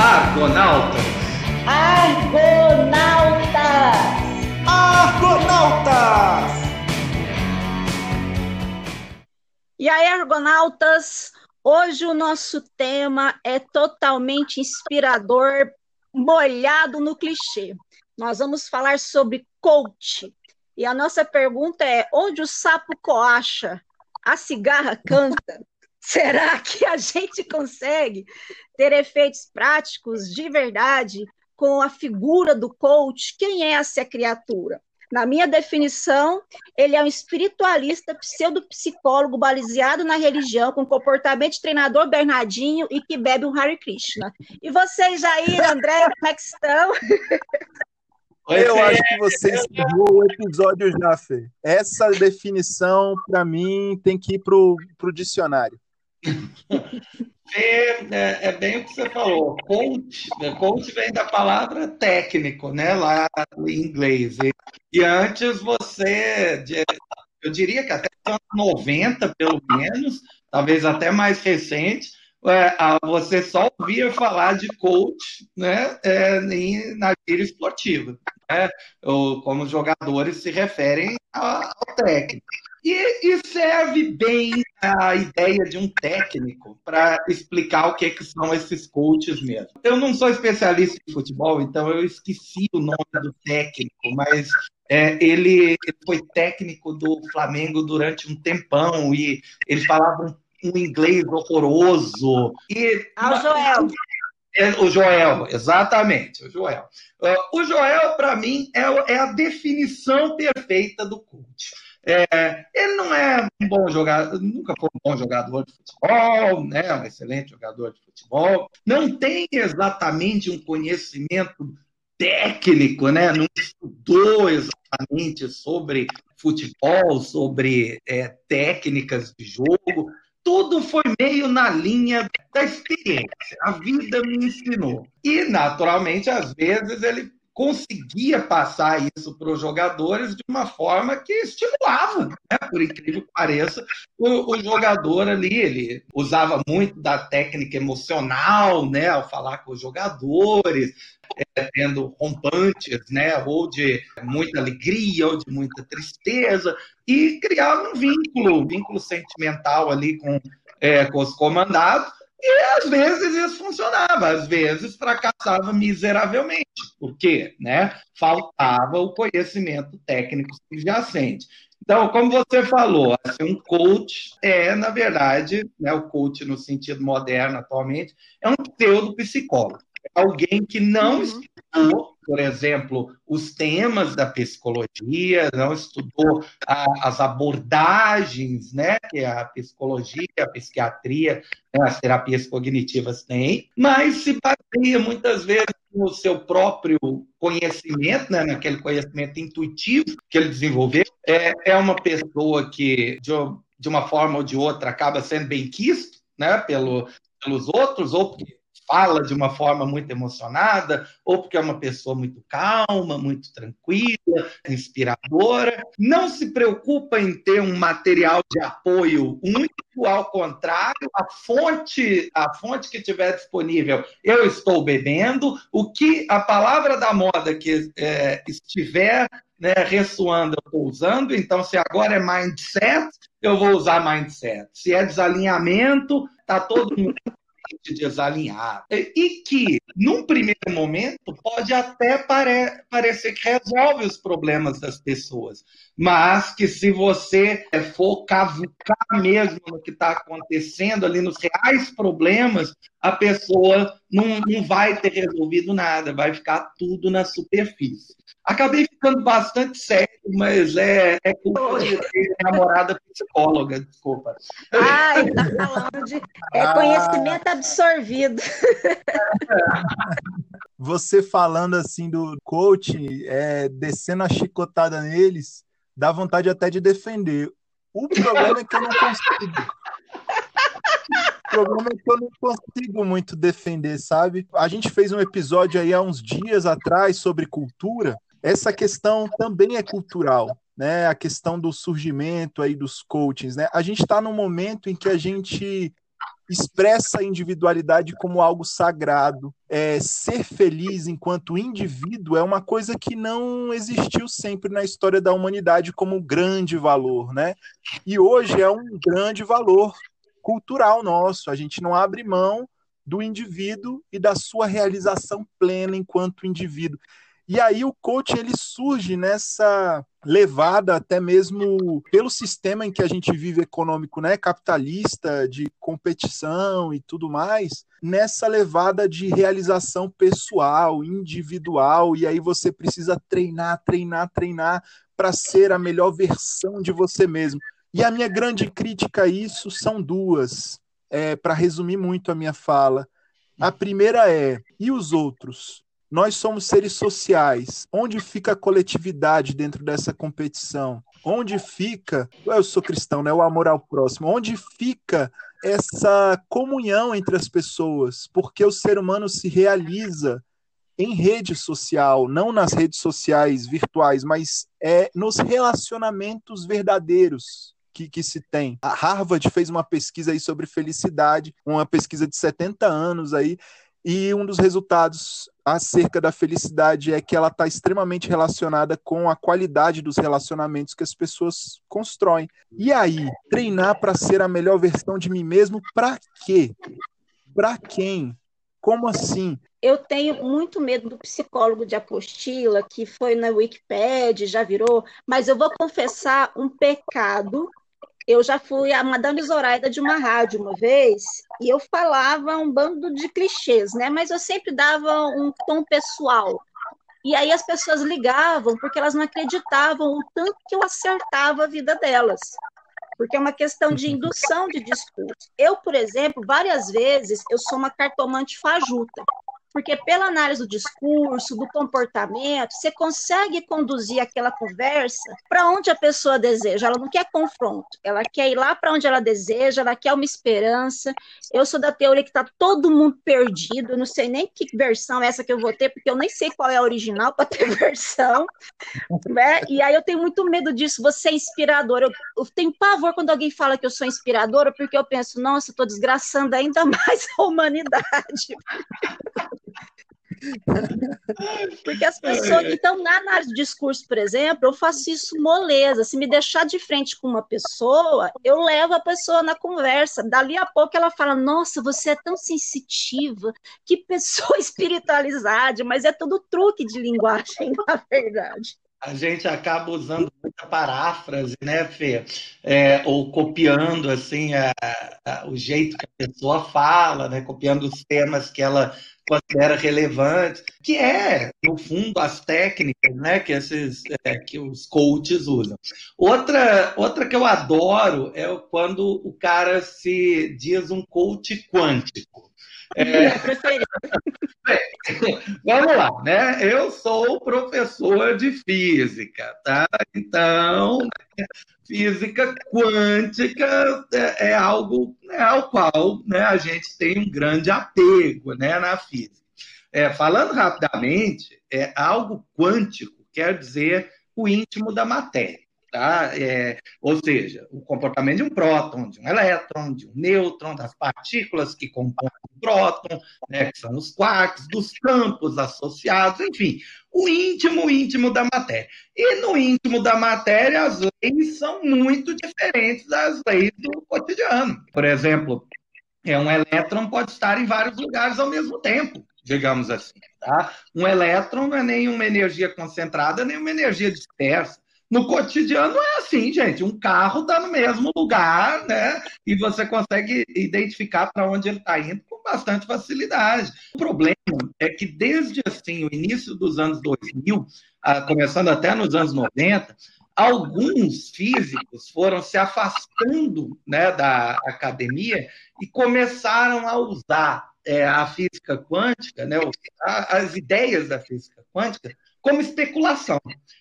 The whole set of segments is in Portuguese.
Argonautas. Argonautas. Argonautas. E aí, Argonautas, hoje o nosso tema é totalmente inspirador, molhado no clichê. Nós vamos falar sobre coach. E a nossa pergunta é: onde o sapo coacha, a cigarra canta? Será que a gente consegue ter efeitos práticos de verdade com a figura do coach? Quem é essa criatura? Na minha definição, ele é um espiritualista pseudopsicólogo baseado na religião, com comportamento de treinador Bernardinho e que bebe um Hare Krishna. E vocês, Jair, André, como é que estão? Eu acho que você encerrou o episódio já, Fê. Essa definição, para mim, tem que ir pro, pro dicionário. É, é, é, bem o que você falou. Coach, né? coach vem da palavra técnico, né? Lá em inglês. E, e antes você, eu diria que até anos 90, pelo menos, talvez até mais recente, é, você só ouvia falar de coach né, é, na vida esportiva, né, ou como os jogadores se referem ao técnico. E, e, serve bem a ideia de um técnico para explicar o que, que são esses coaches mesmo. Eu não sou especialista em futebol, então eu esqueci o nome do técnico, mas é, ele, ele, foi técnico do Flamengo durante um tempão e ele falava um um inglês horroroso. E, ah, o Joel. É, o Joel, exatamente, o Joel. Uh, o Joel, para mim, é, é, a definição perfeita do coach. É, ele não é um bom jogador, nunca foi um bom jogador de futebol, né? um excelente jogador de futebol, não tem exatamente um conhecimento técnico, né? não estudou exatamente sobre futebol, sobre é, técnicas de jogo, tudo foi meio na linha da experiência. A vida me ensinou. E, naturalmente, às vezes ele conseguia passar isso para os jogadores de uma forma que estimulava, né? por incrível que pareça, o, o, jogador ali, ele usava muito da técnica emocional, né, ao falar com os jogadores, é, tendo rompantes, né, ou de muita alegria, ou de muita tristeza, e criava um vínculo, um vínculo sentimental ali com, é, com os comandados, e às vezes isso funcionava, às vezes fracassava miseravelmente. Por quê? Né? Faltava o conhecimento técnico subjacente. Então, como você falou, assim, um coach é, na verdade, né, o coach no sentido moderno atualmente, é um pseudo-psicólogo. É alguém que não uhum. Estudou, por exemplo, os temas da psicologia, não estudou a, as abordagens né, que a psicologia, a psiquiatria, né, as terapias cognitivas têm, mas se baseia muitas vezes no seu próprio conhecimento, né, naquele conhecimento intuitivo que ele desenvolveu. É, é uma pessoa que, de, de uma forma ou de outra, acaba sendo bem quisto né, pelo, pelos outros, ou porque fala de uma forma muito emocionada, ou porque é uma pessoa muito calma, muito tranquila, inspiradora. Não se preocupa em ter um material de apoio único, ao contrário, a fonte, a fonte que tiver disponível, eu estou bebendo. O que a palavra da moda que é, estiver né, ressoando, eu estou usando. Então, se agora é mindset, eu vou usar mindset. Se é desalinhamento, tá todo mundo desalinhado. E que, num primeiro momento, pode até pare parecer que resolve os problemas das pessoas, mas que se você for cavucar mesmo no que está acontecendo ali, nos reais problemas, a pessoa não, não vai ter resolvido nada, vai ficar tudo na superfície. Acabei ficando bastante sério, mas é, é culpa de namorada psicóloga, desculpa. Ah, está falando de é ah. conhecimento absorvido. Você falando assim do coach, é, descendo a chicotada neles, dá vontade até de defender. O problema é que eu não consigo. O problema é que eu não consigo muito defender, sabe? A gente fez um episódio aí há uns dias atrás sobre cultura essa questão também é cultural, né? A questão do surgimento aí dos coachings, né? A gente está num momento em que a gente expressa a individualidade como algo sagrado. É, ser feliz enquanto indivíduo é uma coisa que não existiu sempre na história da humanidade como grande valor, né? E hoje é um grande valor cultural nosso. A gente não abre mão do indivíduo e da sua realização plena enquanto indivíduo. E aí o coach ele surge nessa levada até mesmo pelo sistema em que a gente vive econômico, né, capitalista, de competição e tudo mais, nessa levada de realização pessoal, individual, e aí você precisa treinar, treinar, treinar para ser a melhor versão de você mesmo. E a minha grande crítica a isso são duas, é, para resumir muito a minha fala. A primeira é: e os outros? Nós somos seres sociais. Onde fica a coletividade dentro dessa competição? Onde fica, eu sou cristão, né? O amor ao próximo. Onde fica essa comunhão entre as pessoas? Porque o ser humano se realiza em rede social, não nas redes sociais virtuais, mas é nos relacionamentos verdadeiros. Que, que, se tem. A Harvard fez uma pesquisa aí sobre felicidade, uma pesquisa de 70 anos aí, e um dos resultados acerca da felicidade é que ela está extremamente relacionada com a qualidade dos relacionamentos que as pessoas constroem. E aí, treinar para ser a melhor versão de mim mesmo, para quê? Para quem? Como assim? Eu tenho muito medo do psicólogo de apostila, que foi na Wikipedia, já virou, mas eu vou confessar um pecado eu já fui a Madame Zoraida de uma rádio uma vez e eu falava um bando de clichês, né? Mas eu sempre dava um tom pessoal. E aí as pessoas ligavam porque elas não acreditavam o tanto que eu acertava a vida delas. Porque é uma questão de indução de discurso. Eu, por exemplo, várias vezes eu sou uma cartomante fajuta porque pela análise do discurso, do comportamento, você consegue conduzir aquela conversa para onde a pessoa deseja. Ela não quer confronto, ela quer ir lá para onde ela deseja, ela quer uma esperança. Eu sou da teoria que está todo mundo perdido, eu não sei nem que versão é essa que eu vou ter, porque eu nem sei qual é a original para ter versão. Né? E aí eu tenho muito medo disso, você é inspiradora. Eu, eu tenho pavor quando alguém fala que eu sou inspiradora, porque eu penso, nossa, estou desgraçando ainda mais a humanidade. Porque as pessoas. Então, na análise de discurso, por exemplo, eu faço isso moleza. Se me deixar de frente com uma pessoa, eu levo a pessoa na conversa. Dali a pouco ela fala: Nossa, você é tão sensitiva, que pessoa espiritualizada, mas é tudo truque de linguagem, na verdade a gente acaba usando muita paráfrase, né, Fê? É, ou copiando assim a, a, o jeito que a pessoa fala, né? Copiando os temas que ela considera relevantes, que é, no fundo, as técnicas, né, que esses é, que os coaches usam. Outra, outra que eu adoro é quando o cara se diz um coach quântico. É... Vamos lá, né? Eu sou professor de física, tá? Então, física quântica é, é algo né, ao qual né, a gente tem um grande apego né, na física. É, falando rapidamente, é, algo quântico quer dizer o íntimo da matéria. Tá? É, ou seja, o comportamento de um próton, de um elétron, de um nêutron, das partículas que compõem o próton, né, que são os quarks, dos campos associados, enfim, o íntimo, íntimo da matéria. E no íntimo da matéria, as leis são muito diferentes das leis do cotidiano. Por exemplo, é um elétron pode estar em vários lugares ao mesmo tempo, digamos assim. Tá? Um elétron não é nem uma energia concentrada, nem uma energia dispersa. No cotidiano é assim, gente. Um carro está no mesmo lugar, né? E você consegue identificar para onde ele está indo com bastante facilidade. O problema é que desde assim o início dos anos 2000, ah, começando até nos anos 90, alguns físicos foram se afastando né, da academia e começaram a usar é, a física quântica, né, as ideias da física quântica, como especulação.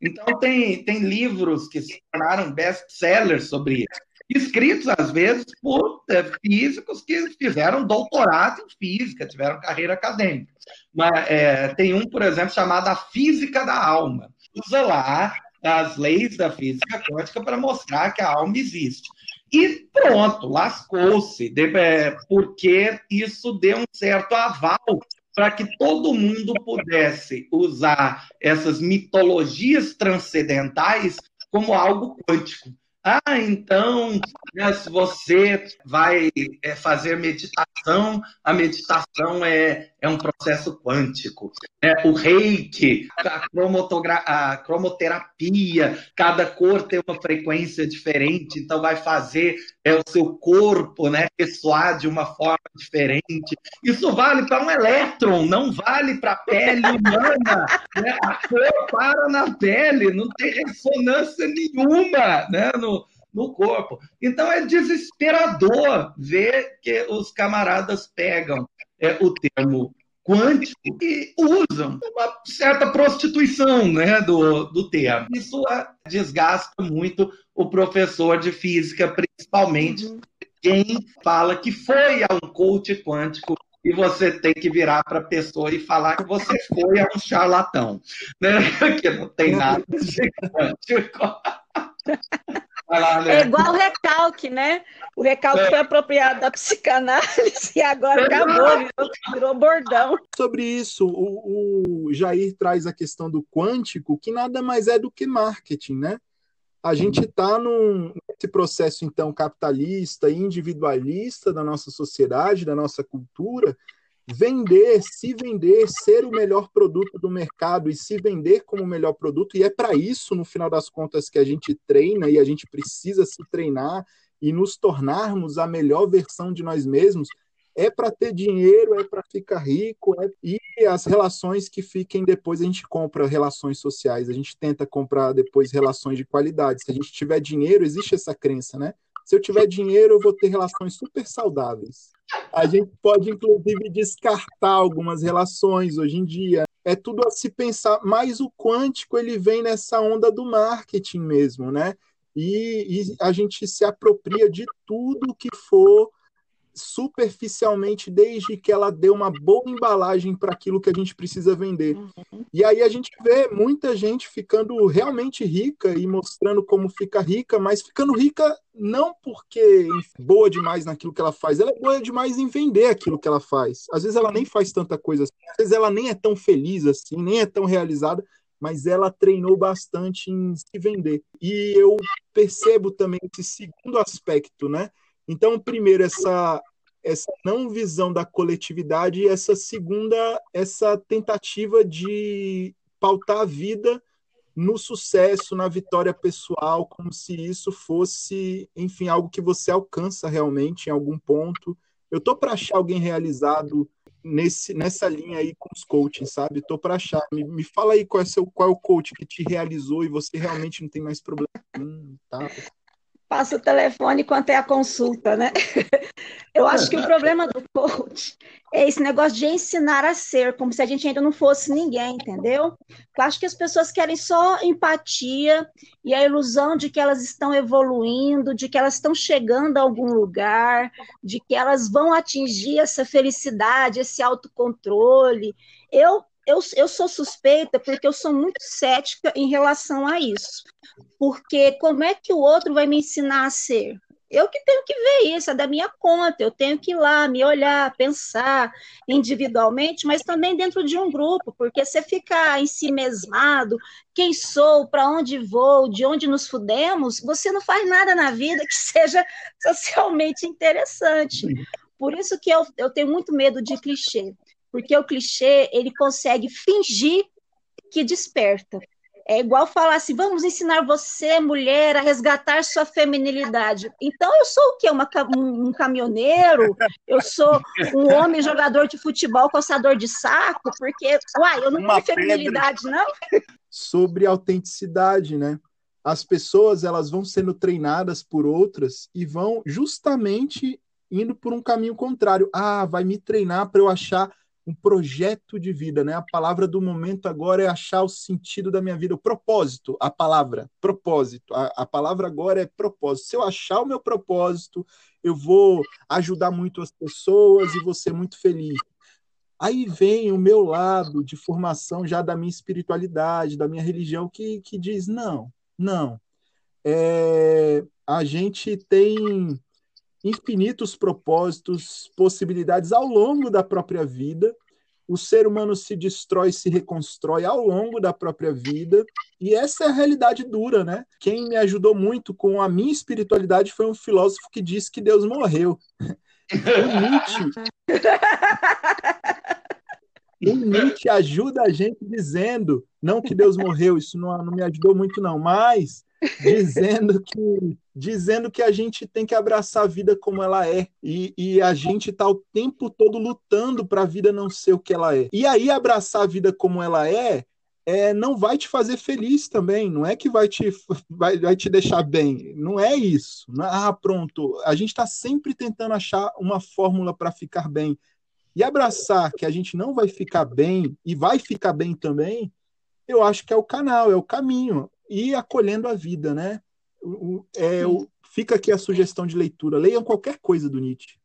Então, tem, tem livros que se tornaram best-sellers sobre isso, escritos, às vezes, por é, físicos que fizeram doutorado em física, tiveram carreira acadêmica. Mas, é, tem um, por exemplo, chamado A Física da Alma. Usa lá as leis da física quântica para mostrar que a alma existe. E pronto, lascou-se, é, porque isso deu um certo aval para que todo mundo pudesse usar essas mitologias transcendentais como algo quântico. Ah, então, né, se você vai é, fazer meditação, a meditação é, é um processo quântico. Né? O reiki, a, a cromoterapia, cada cor tem uma frequência diferente, então vai fazer é, o seu corpo né, ressoar de uma forma diferente. Isso vale para um elétron, não vale para a pele humana. Né? A cor para na pele, não tem ressonância nenhuma né, no, no corpo. Então é desesperador ver que os camaradas pegam é, o termo quântico e usam uma certa prostituição né, do, do termo. Isso desgasta muito o professor de física, principalmente uhum. quem fala que foi a um coach quântico e você tem que virar para a pessoa e falar que você foi a um charlatão, né? que não tem nada de quântico. Lá, né? É igual o recalque, né? O recalque é. foi apropriado da psicanálise e agora acabou, virou, virou, bordão. Sobre isso, o, o Jair traz a questão do quântico, que nada mais é do que marketing, né? A gente está nesse processo, então, capitalista e individualista da nossa sociedade, da nossa cultura, vender, se vender, ser o melhor produto do mercado e se vender como o melhor produto, e é para isso, no final das contas, que a gente treina e a gente precisa se treinar e nos tornarmos a melhor versão de nós mesmos, é para ter dinheiro, é para ficar rico, é... e as relações que fiquem depois a gente compra relações sociais, a gente tenta comprar depois relações de qualidade. Se a gente tiver dinheiro, existe essa crença, né? Se eu tiver dinheiro, eu vou ter relações super saudáveis. A gente pode, inclusive, descartar algumas relações hoje em dia. É tudo a se pensar. Mas o quântico ele vem nessa onda do marketing mesmo, né? E, e a gente se apropria de tudo que for superficialmente desde que ela dê uma boa embalagem para aquilo que a gente precisa vender. Uhum. E aí a gente vê muita gente ficando realmente rica e mostrando como fica rica, mas ficando rica não porque é boa demais naquilo que ela faz, ela é boa demais em vender aquilo que ela faz. Às vezes ela nem faz tanta coisa assim, às vezes ela nem é tão feliz assim, nem é tão realizada, mas ela treinou bastante em se vender. E eu percebo também esse segundo aspecto, né? Então, primeiro, essa, essa não visão da coletividade e essa segunda, essa tentativa de pautar a vida no sucesso, na vitória pessoal, como se isso fosse, enfim, algo que você alcança realmente em algum ponto. Eu tô para achar alguém realizado nesse, nessa linha aí com os coaching, sabe? Tô para achar. Me, me fala aí qual é, seu, qual é o coach que te realizou e você realmente não tem mais problema. Hum, tá passa o telefone enquanto é a consulta, né? Eu acho que o problema do coach é esse negócio de ensinar a ser, como se a gente ainda não fosse ninguém, entendeu? Eu acho que as pessoas querem só empatia e a ilusão de que elas estão evoluindo, de que elas estão chegando a algum lugar, de que elas vão atingir essa felicidade, esse autocontrole. Eu eu, eu sou suspeita porque eu sou muito cética em relação a isso. Porque como é que o outro vai me ensinar a ser? Eu que tenho que ver isso, é da minha conta, eu tenho que ir lá, me olhar, pensar individualmente, mas também dentro de um grupo, porque você ficar em si mesmado, quem sou, para onde vou, de onde nos fudemos, você não faz nada na vida que seja socialmente interessante. Por isso que eu, eu tenho muito medo de clichê porque o clichê ele consegue fingir que desperta. É igual falar assim: vamos ensinar você, mulher, a resgatar sua feminilidade. Então, eu sou o quê? Uma, um caminhoneiro? Eu sou um homem jogador de futebol, calçador de saco? Porque, uai, eu não Uma tenho feminilidade, não? Sobre autenticidade, né? As pessoas elas vão sendo treinadas por outras e vão justamente indo por um caminho contrário. Ah, vai me treinar para eu achar um projeto de vida, né? A palavra do momento agora é achar o sentido da minha vida, o propósito, a palavra, propósito. A, a palavra agora é propósito. Se eu achar o meu propósito, eu vou ajudar muito as pessoas e vou ser muito feliz. Aí vem o meu lado de formação já da minha espiritualidade, da minha religião, que, que diz: não, não. É, a gente tem infinitos propósitos, possibilidades ao longo da própria vida. O ser humano se destrói, se reconstrói ao longo da própria vida, e essa é a realidade dura, né? Quem me ajudou muito com a minha espiritualidade foi um filósofo que disse que Deus morreu. O Nietzsche, o Nietzsche ajuda a gente dizendo, não que Deus morreu, isso não, não me ajudou muito não, mas dizendo que dizendo que a gente tem que abraçar a vida como ela é e, e a gente está o tempo todo lutando para a vida não ser o que ela é. E aí abraçar a vida como ela é, é não vai te fazer feliz também, não é que vai te vai, vai te deixar bem, não é isso. É, ah, pronto, a gente está sempre tentando achar uma fórmula para ficar bem. E abraçar que a gente não vai ficar bem e vai ficar bem também, eu acho que é o canal, é o caminho e acolhendo a vida, né? É, o, fica aqui a sugestão de leitura. Leiam qualquer coisa do Nietzsche.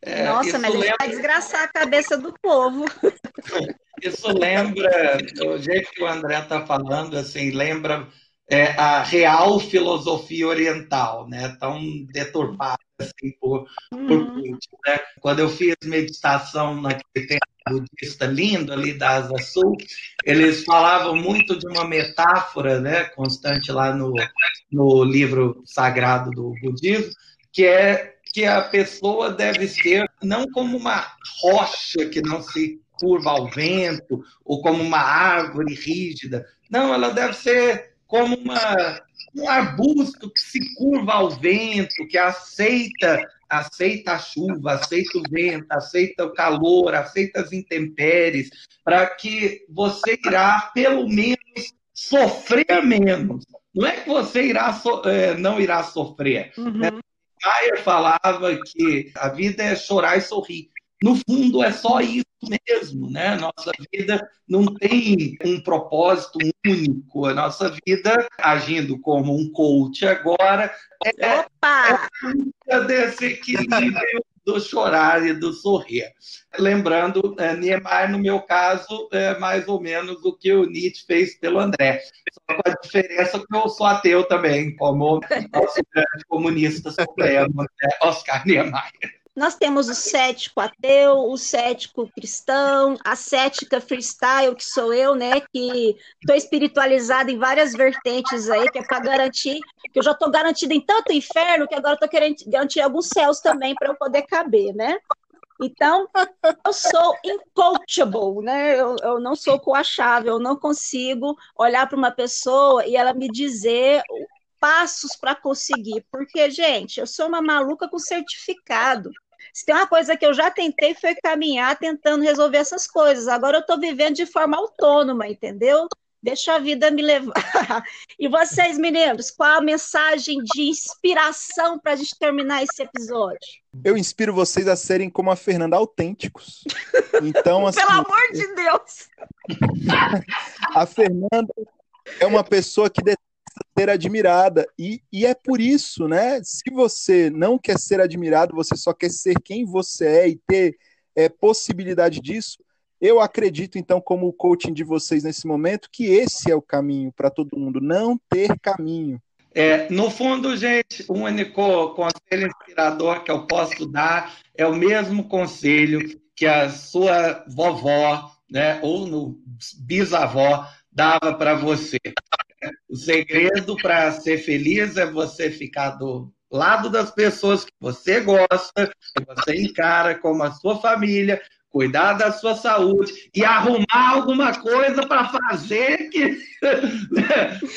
É, Nossa, mas lembra... ele vai desgraçar a cabeça do povo. Isso lembra, o jeito que o André está falando, assim, lembra é, a real filosofia oriental, né? Tão deturpada assim por, uhum. por Putin, né? Quando eu fiz meditação naquele tempo budista lindo ali da Asa Sul, eles falavam muito de uma metáfora, né, constante lá no, no livro sagrado do budismo, que é que a pessoa deve ser não como uma rocha que não se curva ao vento ou como uma árvore rígida. Não, ela deve ser como uma, um arbusto que se curva ao vento, que aceita aceita a chuva, aceita o vento, aceita o calor, aceita as intempéries, para que você irá, pelo menos, sofrer menos. Não é que você irá so é, não irá sofrer. Uhum. Né? Falava que a vida é chorar e sorrir. No fundo, é só isso mesmo, né? Nossa vida não tem um propósito único. A nossa vida, agindo como um coach agora, é, Opa! é desse equilíbrio do chorar e do sorrir. Lembrando, é, Niemeyer, no meu caso, é mais ou menos o que o Nietzsche fez pelo André. Só com a diferença que eu sou ateu também, como nosso grande comunista supremo, né? Oscar Niemeyer. Nós temos o cético ateu, o cético cristão, a cética freestyle, que sou eu, né? Que estou espiritualizada em várias vertentes aí, que é para garantir, que eu já estou garantida em tanto inferno que agora estou querendo garantir alguns céus também para eu poder caber, né? Então, eu sou incoachable, né? Eu, eu não sou coachável, eu não consigo olhar para uma pessoa e ela me dizer passos para conseguir, porque, gente, eu sou uma maluca com certificado. Se tem uma coisa que eu já tentei foi caminhar tentando resolver essas coisas. Agora eu estou vivendo de forma autônoma, entendeu? Deixa a vida me levar. E vocês, meninos, qual a mensagem de inspiração para a gente terminar esse episódio? Eu inspiro vocês a serem como a Fernanda, autênticos. Então, assim, Pelo amor de Deus! a Fernanda é uma pessoa que ser admirada. E, e é por isso, né? Se você não quer ser admirado, você só quer ser quem você é e ter é, possibilidade disso, eu acredito, então, como o coaching de vocês nesse momento, que esse é o caminho para todo mundo, não ter caminho. É, no fundo, gente, o único conselho inspirador que eu posso dar é o mesmo conselho que a sua vovó, né, ou no bisavó, dava para você. O segredo para ser feliz é você ficar do lado das pessoas que você gosta, que você encara como a sua família, cuidar da sua saúde e arrumar alguma coisa para fazer que.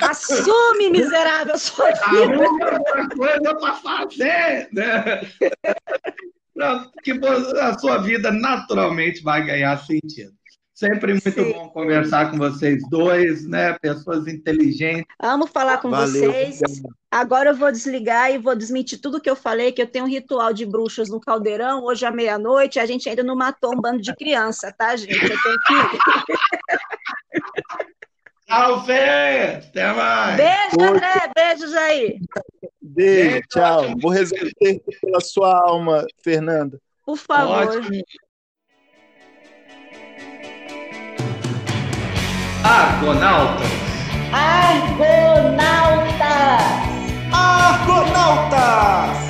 Assume, miserável, sua vida. Arruma alguma coisa para fazer, né? que a sua vida naturalmente vai ganhar sentido. Sempre muito Sim. bom conversar com vocês dois, né? Pessoas inteligentes. Amo falar com Valeu. vocês. Agora eu vou desligar e vou desmentir tudo que eu falei, que eu tenho um ritual de bruxas no caldeirão, hoje à meia-noite, a gente ainda não matou um bando de criança, tá, gente? Eu tenho que. Tchau, Fê! Até mais! Beijo, André! Beijo, Jair! Beijo, tchau. Vou responder pela sua alma, Fernanda. Por favor. Ótimo. Argonautas! Argonautas! Argonautas!